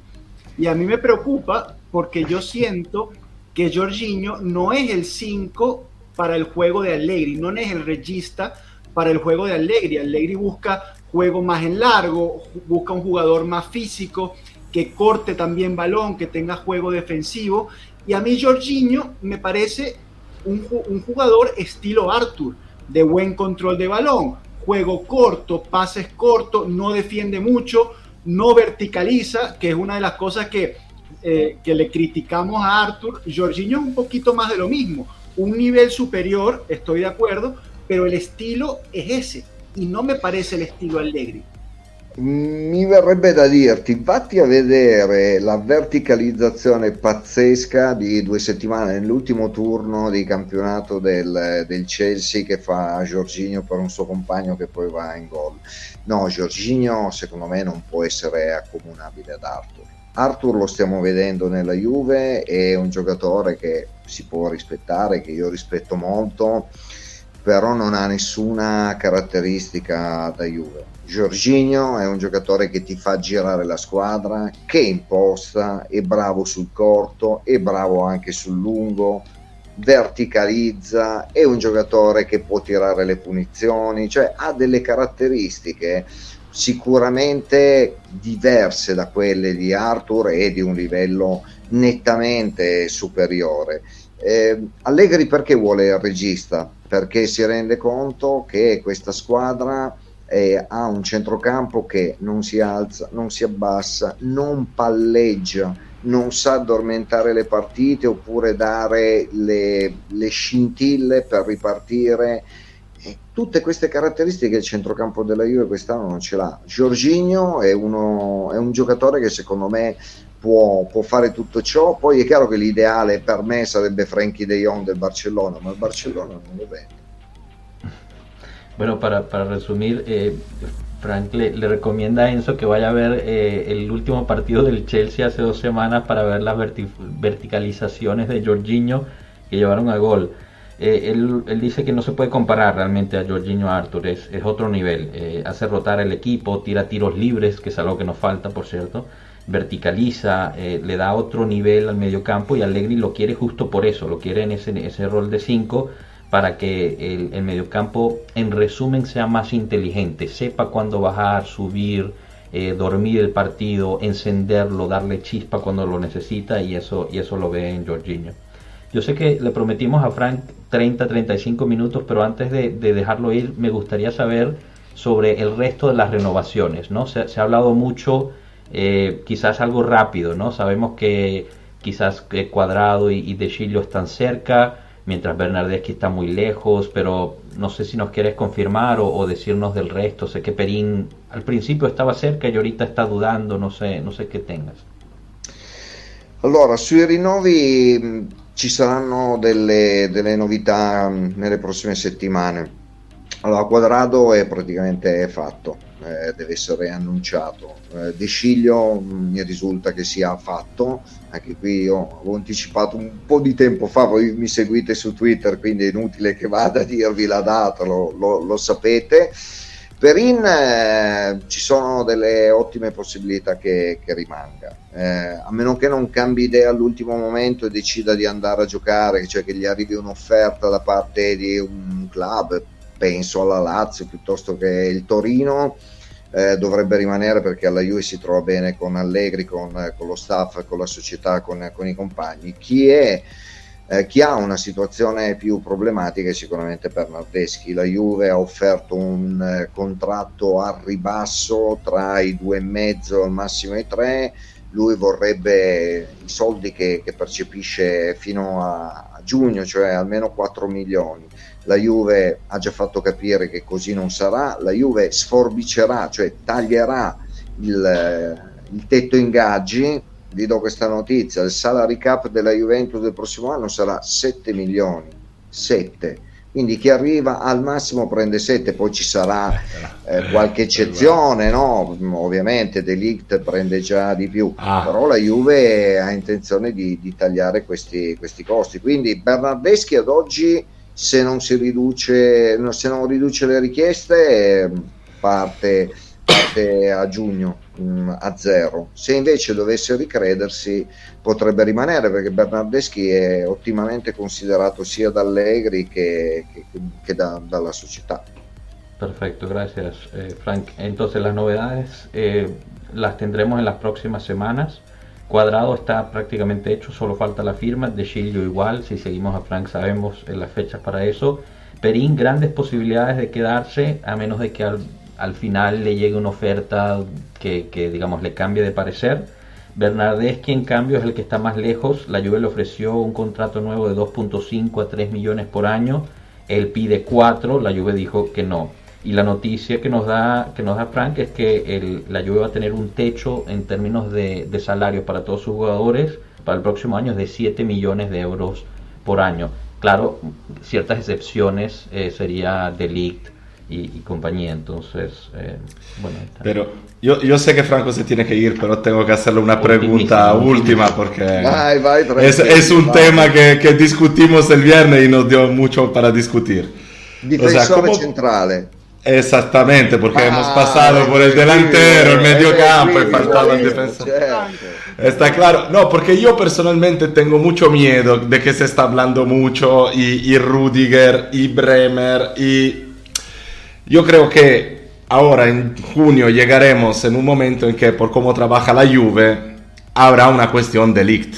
Y a mí me preocupa porque yo siento que Jorginho no es el 5 para el juego de Allegri, no es el regista para el juego de Allegri. Allegri busca juego más en largo, busca un jugador más físico, que corte también balón, que tenga juego defensivo. Y a mí Jorginho me parece un, jugador estilo Arthur, de buen control de balón, juego corto, pases cortos, no defiende mucho, no verticaliza, que es una de las cosas que, eh, que le criticamos a Arthur. Jorginho es un poquito más de lo mismo, un nivel superior, estoy de acuerdo, pero el estilo es ese y no me parece el estilo Allegri. Mi verrebbe da dirti, vatti a vedere la verticalizzazione pazzesca di due settimane nell'ultimo turno di campionato del, del Chelsea che fa Giorginio per un suo compagno che poi va in gol. No, Giorginio secondo me non può essere accomunabile ad Arthur. Arthur lo stiamo vedendo nella Juve, è un giocatore che si può rispettare, che io rispetto molto, però non ha nessuna caratteristica da Juve. Giorginio è un giocatore che ti fa girare la squadra, che imposta, è bravo sul corto, è bravo anche sul lungo, verticalizza, è un giocatore che può tirare le punizioni, cioè ha delle caratteristiche sicuramente diverse da quelle di Arthur e di un livello nettamente superiore. Eh, Allegri perché vuole il regista? Perché si rende conto che questa squadra eh, ha un centrocampo che non si alza, non si abbassa, non palleggia, non sa addormentare le partite oppure dare le, le scintille per ripartire. E tutte queste caratteristiche il centrocampo della Juve quest'anno non ce l'ha. Giorginio è, uno, è un giocatore che secondo me può, può, fare tutto ciò. Poi è chiaro che l'ideale per me sarebbe Frankie De Jong del Barcellona, ma il Barcellona non lo vende. Bueno, para, para resumir, eh, Frank le, le, recomienda a Enzo que vaya a ver eh, el último partido del Chelsea hace dos semanas para ver las verti verticalizaciones de Jorginho que llevaron a gol. Eh, él, él, dice que no se puede comparar realmente a Jorginho Arthur, es, es otro nivel. Eh, hace rotar el equipo, tira tiros libres, que es algo que nos falta, por cierto. Verticaliza, eh, le da otro nivel al mediocampo y Allegri lo quiere justo por eso, lo quiere en ese, ese rol de 5 para que el, el, mediocampo en resumen sea más inteligente, sepa cuándo bajar, subir, eh, dormir el partido, encenderlo, darle chispa cuando lo necesita y eso, y eso lo ve en Jorginho. Yo sé que le prometimos a Frank 30-35 minutos, pero antes de, de, dejarlo ir me gustaría saber sobre el resto de las renovaciones, ¿no? Se ha hablado mucho, eh, quizás algo rápido, ¿no? Sabemos que quizás que Cuadrado y, De Chillo están cerca, mientras Bernardeschi está muy lejos, pero no sé si nos quieres confirmar o, decirnos del resto. Sé que Perín al principio estaba cerca y ahorita está dudando, no sé, no sé qué tengas. Allora, sui rinnovi ci saranno delle, delle novità nelle prossime settimane. Allora, Quadrado è praticamente fatto, eh, deve essere annunciato. Eh, De Sciglio mi risulta che sia fatto, anche qui io avevo anticipato un po' di tempo fa, voi mi seguite su Twitter, quindi è inutile che vada a dirvi la data, lo, lo, lo sapete. Per In eh, ci sono delle ottime possibilità che, che rimanga, eh, a meno che non cambi idea all'ultimo momento e decida di andare a giocare, cioè che gli arrivi un'offerta da parte di un club, penso alla Lazio piuttosto che il Torino, eh, dovrebbe rimanere perché alla Juve si trova bene con Allegri, con, con lo staff, con la società, con, con i compagni. Chi è eh, chi ha una situazione più problematica è sicuramente Bernardeschi. La Juve ha offerto un eh, contratto a ribasso tra i due e mezzo al massimo i tre. Lui vorrebbe i soldi che, che percepisce fino a, a, giugno, cioè almeno 4 milioni. La Juve ha già fatto capire che così non sarà, la Juve sforbicerà, cioè taglierà il, il tetto ingaggi. Vi do questa notizia, il salary cap della Juventus del prossimo anno sarà 7 milioni, 7 quindi chi arriva al massimo prende 7, poi ci sarà eh, eh qualche eccezione, no? ovviamente Delict prende già di più, ah. però la Juve ha intenzione di, di tagliare questi, questi, costi, quindi Bernardeschi ad oggi se non si riduce, se non riduce le richieste parte, parte a giugno mh, mm, a zero, se invece dovesse ricredersi potrebbe rimanere perché Bernardeschi è ottimamente considerato sia da Allegri che, que, que da, dalla società. Perfecto, gracias eh, Frank. Entonces las novedades eh, las tendremos en las próximas semanas. Cuadrado está prácticamente hecho, solo falta la firma. De Chilio igual, si seguimos a Frank sabemos en las fechas para eso. Perín, grandes posibilidades de quedarse, a menos de que al, al final le llegue una oferta que, digamos le cambie de parecer Bernardeschi, en cambio, es el que está más lejos. La Juve le ofreció un contrato nuevo de 2.5 a 3 millones por año. Él pide 4, la Juve dijo que no. Y la noticia que nos da, que nos da Frank es que el, la Juve va a tener un techo en términos de, de salarios para todos sus jugadores para el próximo año de 7 millones de euros por año. Claro, ciertas excepciones eh, sería Delict, y, compañía. Entonces, eh, bueno. Pero yo, yo, sé que Franco se tiene que ir, pero tengo que hacerle una pregunta última porque es, es, un tema que, que, discutimos el viernes y nos dio mucho para discutir. Difensore centrale. Exactamente, porque ah, hemos pasado por el delantero, el medio campo y faltaba el defensor. Está claro. No, porque yo personalmente tengo mucho miedo de que se está hablando mucho y, y Rudiger y Bremer y yo creo que ahora en junio llegaremos en un momento en que por cómo trabaja la Juve habrá una cuestión de lict.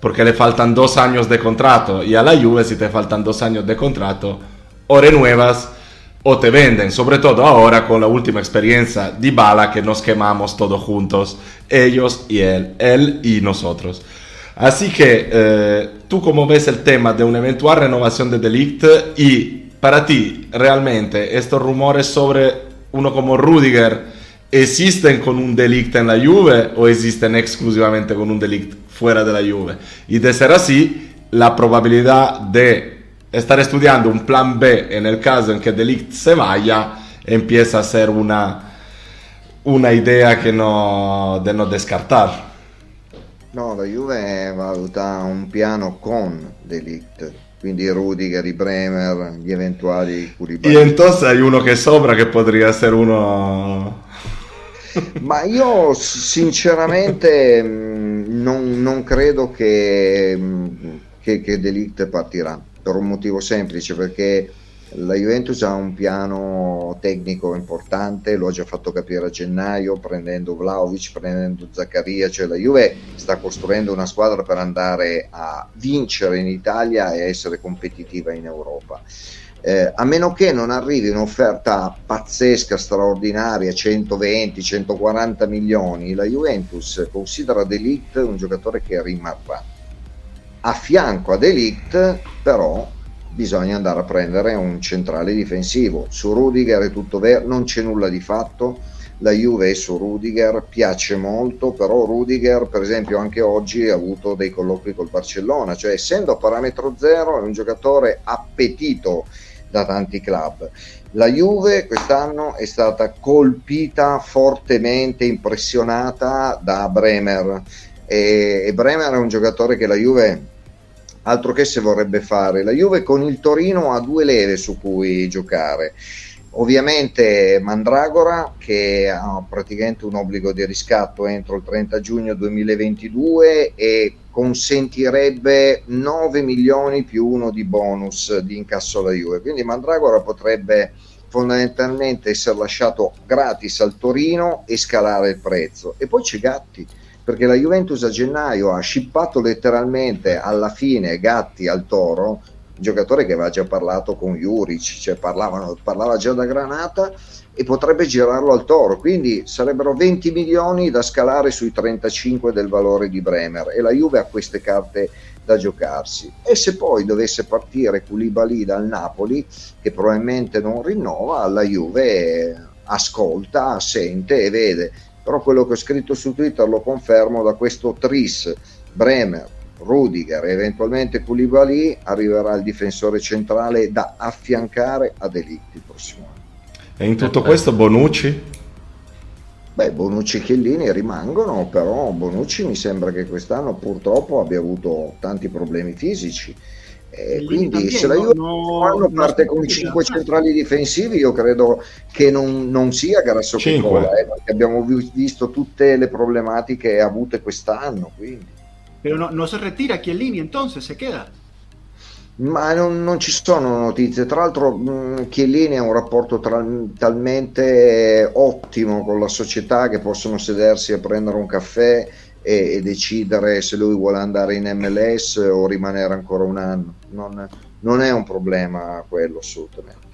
Porque le faltan dos años de contrato y a la Juve si te faltan dos años de contrato o renuevas o te venden, sobre todo ahora con la última experiencia de Bala que nos quemamos todos juntos, ellos y él, él y nosotros. Así que eh, tú cómo ves el tema de una eventual renovación de Delict y para ti, realmente, estos rumores sobre uno como Rudiger existen con un delicto en la Juve o existen exclusivamente con un delicto fuera de la Juve? Y de ser así, la probabilidad de estar estudiando un plan B en el caso en que Delict se vaya empieza a ser una, una idea que no, de no descartar. No, la Juve valuta un piano con Delict quindi Rudiger, i Bremer, gli eventuali Koulibaly. Y entonces hay uno che sopra che potrebbe essere uno... Ma io sinceramente mm, non, non credo che, mm, che, che Delict partirà per un motivo semplice perché la Juventus ha un piano tecnico importante, lo ha già fatto capire a gennaio prendendo Vlaovic, prendendo Zaccaria, cioè la Juve sta costruendo una squadra per andare a vincere in Italia e essere competitiva in Europa. Eh, a meno che non arrivi un'offerta pazzesca, straordinaria, 120-140 milioni, la Juventus considera Delict un giocatore che rimarrà. A fianco a Delict, però, bisogna andare a prendere un centrale difensivo. Su Rudiger è tutto vero, non c'è nulla di fatto. La Juve su Rudiger, piace molto, però Rudiger, per esempio, anche oggi ha avuto dei colloqui col Barcellona, cioè essendo a parametro zero è un giocatore appetito da tanti club. La Juve quest'anno è stata colpita fortemente, impressionata da Bremer e Bremer è un giocatore che la Juve altro che se vorrebbe fare. La Juve con il Torino ha due leve su cui giocare. Ovviamente Mandragora che ha praticamente un obbligo di riscatto entro il 30 giugno 2022 e consentirebbe 9 milioni più uno di bonus di incasso alla Juve. Quindi Mandragora potrebbe fondamentalmente essere lasciato gratis al Torino e scalare il prezzo. E poi c'è Gatti perché la Juventus a gennaio ha scippato letteralmente alla fine Gatti al Toro, giocatore che aveva già parlato con Juric, cioè parlavano, parlava già da Granata e potrebbe girarlo al toro, quindi sarebbero 20 milioni da scalare sui 35 del valore di Bremer e la Juve ha queste carte da giocarsi. E se poi dovesse partire Koulibaly dal Napoli, che probabilmente non rinnova, la Juve ascolta, sente e vede. Però quello che ho scritto su Twitter lo confermo da questo tris Bremer, Rudiger e eventualmente Koulibaly arriverà il difensore centrale da affiancare a Delict il prossimo anno. E in tutto questo Bonucci? Beh, Bonucci e Chiellini rimangono, però Bonucci mi sembra che quest'anno purtroppo abbia avuto tanti problemi fisici. E quindi se la Juve no, parte con 5 centrali difensivi io credo che non, non sia grasso che cola, eh, perché abbiamo visto tutte le problematiche avute quest'anno. Quindi. Però no, non si ritira Chiellini, entonces se queda. Ma non, non, ci sono notizie. Tra l'altro, mh, Chiellini ha un rapporto tra, talmente ottimo con la società che possono sedersi a prendere un caffè e, e, decidere se lui vuole andare in MLS o rimanere ancora un anno. Non, non è un problema quello, assolutamente.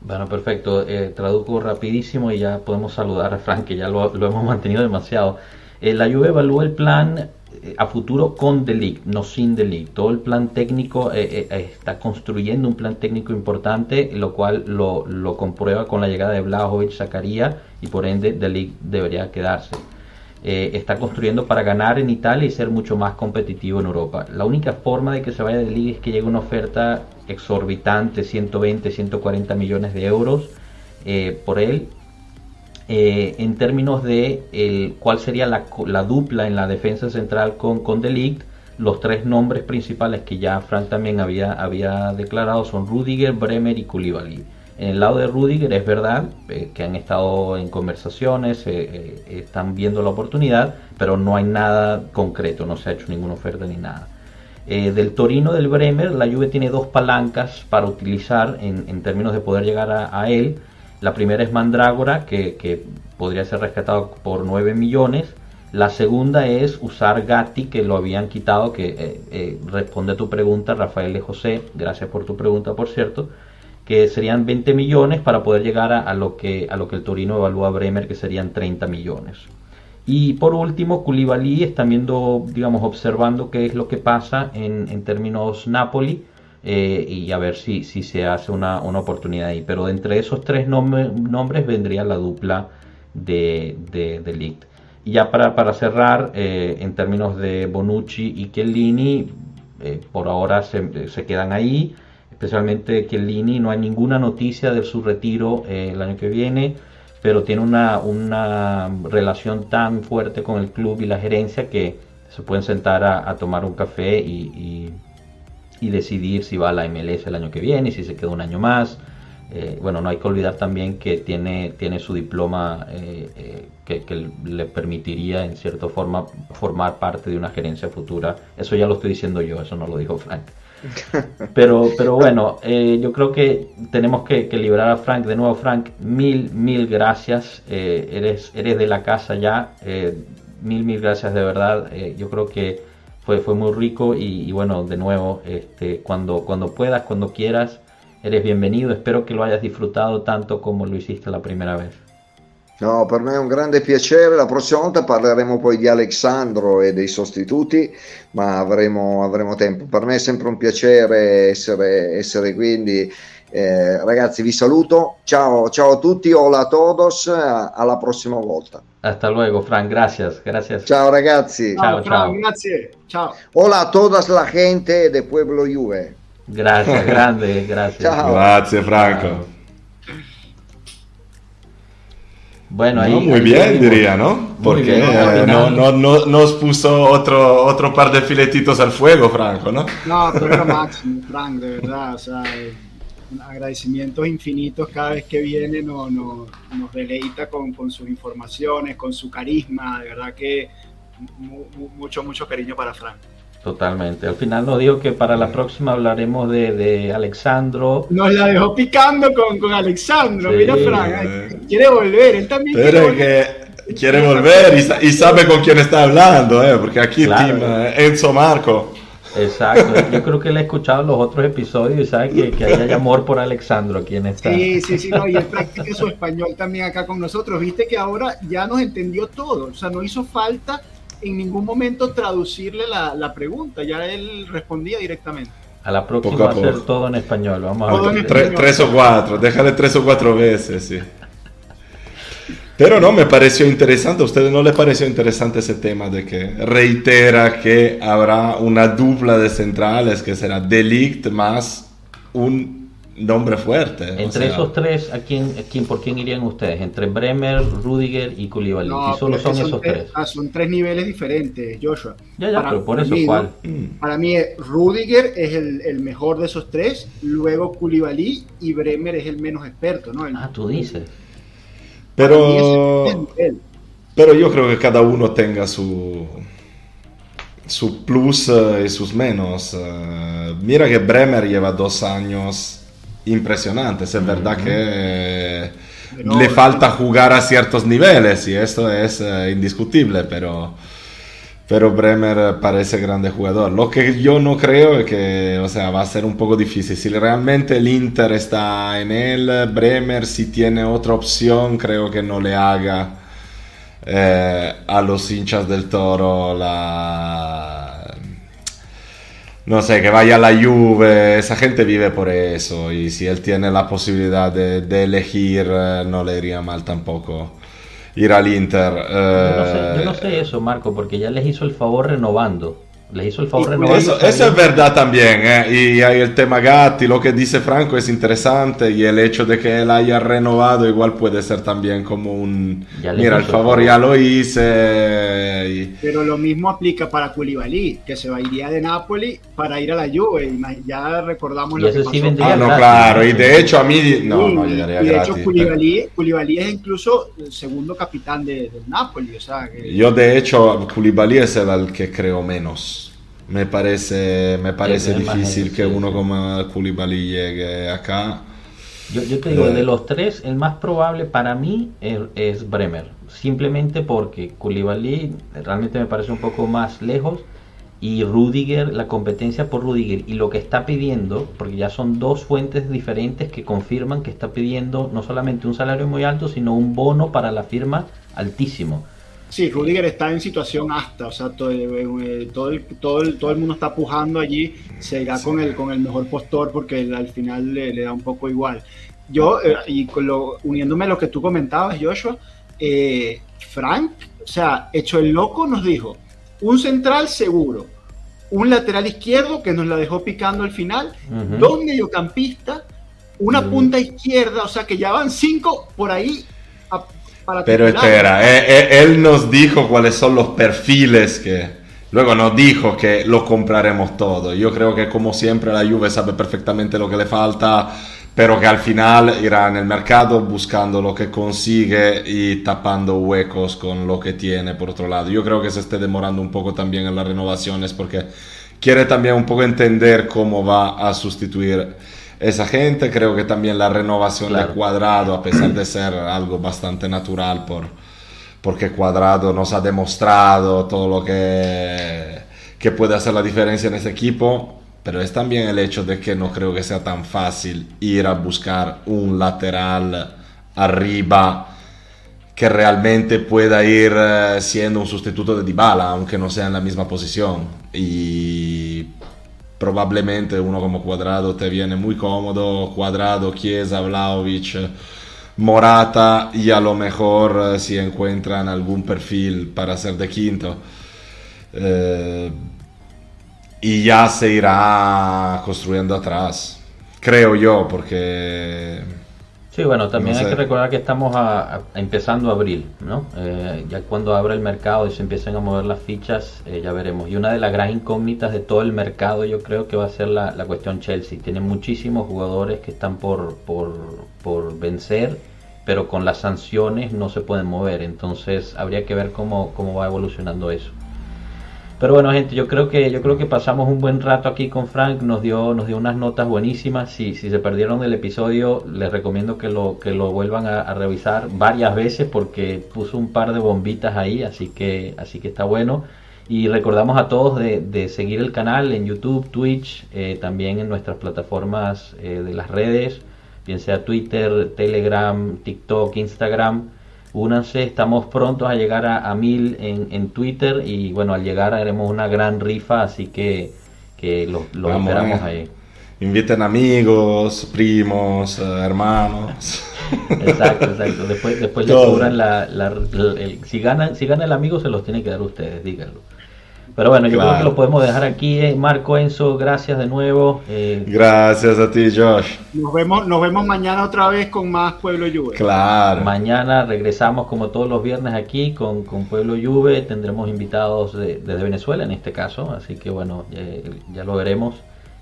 Bueno, perfecto. Eh, traduzco rapidísimo y ya podemos saludar a Frank, que ya lo, lo hemos mantenido demasiado. Eh, la Juve evalúa el plan a futuro con The no sin The Todo el plan técnico eh, eh, está construyendo un plan técnico importante, lo cual lo, lo comprueba con la llegada de Blajovic, Zacarías y por ende The debería quedarse. Eh, está construyendo para ganar en Italia y ser mucho más competitivo en Europa. La única forma de que se vaya de League es que llegue una oferta exorbitante, 120, 140 millones de euros por él eh, en términos de el, cuál sería la, la, dupla en la defensa central con, con Delict, los tres nombres principales que ya Frank también había, había declarado son Rudiger, Bremer y Koulibaly. En el lado de Rudiger es verdad eh, que han estado en conversaciones, eh, están viendo la oportunidad, pero no hay nada concreto, no se ha hecho ninguna oferta ni nada. del Torino del Bremer, la Juve tiene dos palancas para utilizar en, términos de poder llegar a, él. La primera es Mandrágora, que, podría ser rescatado por 9 millones. La segunda es usar Gatti, que lo habían quitado, que eh, eh, responde a tu pregunta, Rafael de José, gracias por tu pregunta, por cierto, que serían 20 millones para poder llegar a, lo, que, a lo que el Torino evalúa a Bremer, que serían 30 millones. Y por último, Koulibaly están viendo, digamos, observando qué es lo que pasa en, en términos Napoli eh, y a ver si, si se hace una, una, oportunidad ahí. Pero entre esos tres nombres vendría la dupla de, de, de Y ya para, para cerrar, eh, en términos de Bonucci y Chiellini, eh, por ahora se, se, quedan ahí, especialmente Chiellini, no hay ninguna noticia de su retiro el año que viene, pero tiene una, una relación tan fuerte con el club y la gerencia que se pueden sentar a, tomar un café y y decidir si va a la MLS el año que viene, y si se queda un año más. Eh, bueno, no hay que olvidar también que tiene, tiene su diploma eh, eh, que, le permitiría en cierta forma formar parte de una gerencia futura. Eso ya lo estoy diciendo yo, eso no lo dijo Frank. Pero, pero bueno, yo creo que tenemos que, que, liberar a Frank. De nuevo, Frank, mil, mil gracias. eres, eres de la casa ya. mil, mil gracias de verdad. yo creo que fue, fue muy rico y, bueno, de nuevo, este, cuando, cuando puedas, cuando quieras, eres bienvenido. Espero che lo hayas disfrutato tanto come lo hiciste la prima vez. No, per me è un grande piacere. La prossima volta parleremo poi di Alexandro e dei sostituti, ma avremo, avremo tempo. Per me è sempre un piacere essere, essere qui. Eh, ragazzi, vi saluto. Ciao, ciao a tutti. Hola a todos. Alla prossima volta. Hasta luego, Frank. Gracias. Gracias. Ciao, ragazzi. Ciao, ciao. Grazie. Ciao. Hola a toda la gente de Pueblo Juve. Gracias, grande. Gracias. Ciao. Grazie, Franco. Bueno, ahí, muy bien, diría, ¿no? Porque eh, no, no, no, nos puso otro, otro par de filetitos al fuego, Franco, ¿no? No, pero era máximo, Frank, de verdad. O sea, agradecimientos infinitos cada vez que viene, no, no, nos deleita con, con, sus informaciones, con su carisma, de verdad que mucho, mucho cariño para Frank. Totalmente. Al final nos dijo que para la próxima hablaremos de, de Alexandro. Nos la dejó picando con, con Alexandro. Mira, Frank, quiere volver. Él también Pero quiere que quiere volver y, y, sabe con quién está hablando, ¿eh? porque aquí claro. team, Enzo Marco. Exacto, yo creo que él ha escuchado los otros episodios y sabe que, que hay amor por Alexandro aquí en esta. Sí, sí, sí, no, y él practica su español también acá con nosotros. Viste que ahora ya nos entendió todo, o sea, no hizo falta en ningún momento traducirle la, la pregunta, ya él respondía directamente. A la próxima va a ser todo en español, vamos a ver. Tres, tres o cuatro, déjale tres o cuatro veces, sí. Pero no, me pareció interesante. ¿A ustedes no les pareció interesante ese tema de que reitera que habrá una dupla de centrales que será Delict más un nombre fuerte? Entre esos tres, ¿a quién, quién, ¿por quién irían ustedes? Entre Bremer, Rudiger y Koulibaly. y solo son, esos tres. Ah, son tres niveles diferentes, Joshua. Ya, ya, pero por eso, ¿cuál? Para mí, Rudiger es el, el, mejor de esos tres, luego Koulibaly y Bremer es el menos experto, ¿no? ah, tú dices. Pero, pero yo creo que cada uno tenga su, su plus eh, y sus menos. Eh, mira que Bremer lleva dos años impresionantes. Es verdad que le falta jugar a ciertos niveles y esto es eh, indiscutible, pero pero Bremer parece grande jugador. Lo que yo no creo es que, o sea, va a ser un poco difícil. Si realmente el Inter está en él, Bremer, si tiene otra opción, creo que no le haga eh, a los hinchas del Toro la... No sé, que vaya a la Juve, esa gente vive por eso y si él tiene la posibilidad de, de elegir, eh, no le iría mal tampoco ir al Inter. Yo, no sé, eh, eso, Marco, porque ya les hizo el favor renovando. Les hizo el favor renovando. Eso, eso es verdad también. Eh. Y hay el tema Gatti, lo que dice Franco es interesante. Y el hecho de que él haya renovado, igual puede ser también como un. Mira, el favor, ya lo hice. Pero lo mismo aplica para Koulibaly, que se va iría de Napoli para ir a la Juve. Ya recordamos lo que pasó. ah, no, claro. Y de hecho, a mí. No, no llegaría y de hecho, Koulibaly, es incluso el segundo capitán de, del Napoli. O sea, Yo, de hecho, Koulibaly es el que creo menos. Me parece, me parece difícil que uno como Koulibaly llegue acá. Yo, yo te digo, de eh, los tres, el más probable para mí es, Bremer. Simplemente porque Koulibaly realmente me parece un poco más lejos. Y Rudiger, la competencia por Rudiger y lo que está pidiendo, porque ya son dos fuentes diferentes que confirman que está pidiendo no solamente un salario muy alto, sino un bono para la firma altísimo. Sí, Rudiger está en situación hasta, o sea, todo, eh, todo, el, todo, el, todo el mundo está pujando allí, se irá con el, con el mejor postor porque al final le, da un poco igual. Yo, eh, y con lo, uniéndome a lo que tú comentabas, Joshua, eh, Frank, o sea, hecho el loco, nos dijo, un central seguro, un lateral izquierdo que nos la dejó picando al final, dos mediocampistas, una punta izquierda, o sea que ya van cinco por ahí pero espera, eh, eh, él, nos dijo cuáles son los perfiles que... Luego nos dijo que lo compraremos todo. Yo creo que como siempre la Juve sabe perfectamente lo que le falta, pero que al final irá en el mercado buscando lo que consigue y tapando huecos con lo que tiene por otro lado. Yo creo que se esté demorando un poco también en las renovaciones porque quiere también un poco entender cómo va a sustituir esa gente. Creo que también la renovación de Cuadrado, a pesar de ser algo bastante natural, por, porque Cuadrado nos ha demostrado todo lo que, que puede hacer la diferencia en ese equipo. Pero es también el hecho de que no creo que sea tan fácil ir a buscar un lateral arriba que realmente pueda ir eh, siendo un sustituto de Dybala, aunque no sea en la misma posición. Y probablemente uno como Cuadrado te viene muy cómodo, Cuadrado, Chiesa, Vlaovic, Morata y a lo mejor eh, si encuentran algún perfil para ser de quinto. Eh, y ya se irá construyendo atrás, creo yo, porque Sí, bueno, también hay que recordar que estamos a, empezando abril, ¿no? Eh, ya cuando abra el mercado y se empiecen a mover las fichas, eh, ya veremos. Y una de las grandes incógnitas de todo el mercado, yo creo que va a ser la, cuestión Chelsea. Tiene muchísimos jugadores que están por, por, por vencer, pero con las sanciones no se pueden mover. Entonces habría que ver cómo, cómo va evolucionando eso. Pero bueno, gente, yo creo que yo creo que pasamos un buen rato aquí con Frank, nos dio nos dio unas notas buenísimas. Si, si se perdieron el episodio, les recomiendo que lo que lo vuelvan a, revisar varias veces porque puso un par de bombitas ahí, así que así que está bueno. Y recordamos a todos de, seguir el canal en YouTube, Twitch, eh, también en nuestras plataformas eh, de las redes, bien sea Twitter, Telegram, TikTok, Instagram. Únanse, estamos prontos a llegar a, mil en, Twitter y bueno, al llegar haremos una gran rifa, así que, que los esperamos ahí. Inviten amigos, primos, hermanos. Exacto, exacto. Después, después le cobran la, si ganan, si gana el amigo se los tiene que dar ustedes, díganlo. Pero bueno, yo creo que lo podemos dejar aquí. Eh. Marco Enzo, gracias de nuevo. Eh. gracias a ti, Josh. Nos vemos, nos vemos mañana otra vez con más Pueblo Juve. Claro. Mañana regresamos como todos los viernes aquí con, Pueblo Juve. Tendremos invitados desde Venezuela en este caso. Así que bueno, eh, ya lo veremos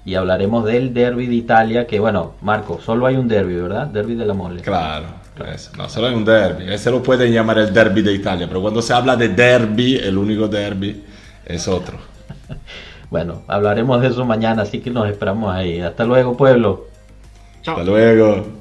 y hablaremos del derby de Italia, que bueno, Marco, solo hay un derby, ¿verdad? Derby de la mole. Claro, no, solo hay un derby. Ese lo pueden llamar el derby de Italia, pero cuando se habla de derby, el único derby es otro. bueno, hablaremos de eso mañana, así que nos esperamos ahí. Hasta luego, pueblo. Chao. Hasta luego.